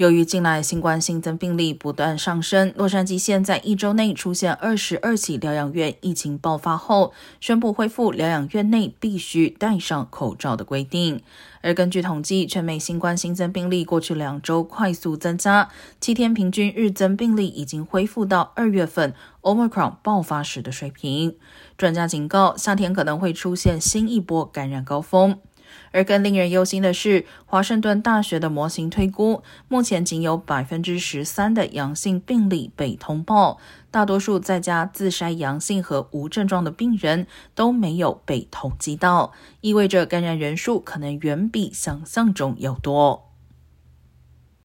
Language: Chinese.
由于近来新冠新增病例不断上升，洛杉矶县在一周内出现二十二起疗养院疫情爆发后，宣布恢复疗养院内必须戴上口罩的规定。而根据统计，全美新冠新增病例过去两周快速增加，七天平均日增病例已经恢复到二月份 Omicron 爆发时的水平。专家警告，夏天可能会出现新一波感染高峰。而更令人忧心的是，华盛顿大学的模型推估，目前仅有百分之十三的阳性病例被通报，大多数在家自筛阳性和无症状的病人都没有被统计到，意味着感染人数可能远比想象中要多。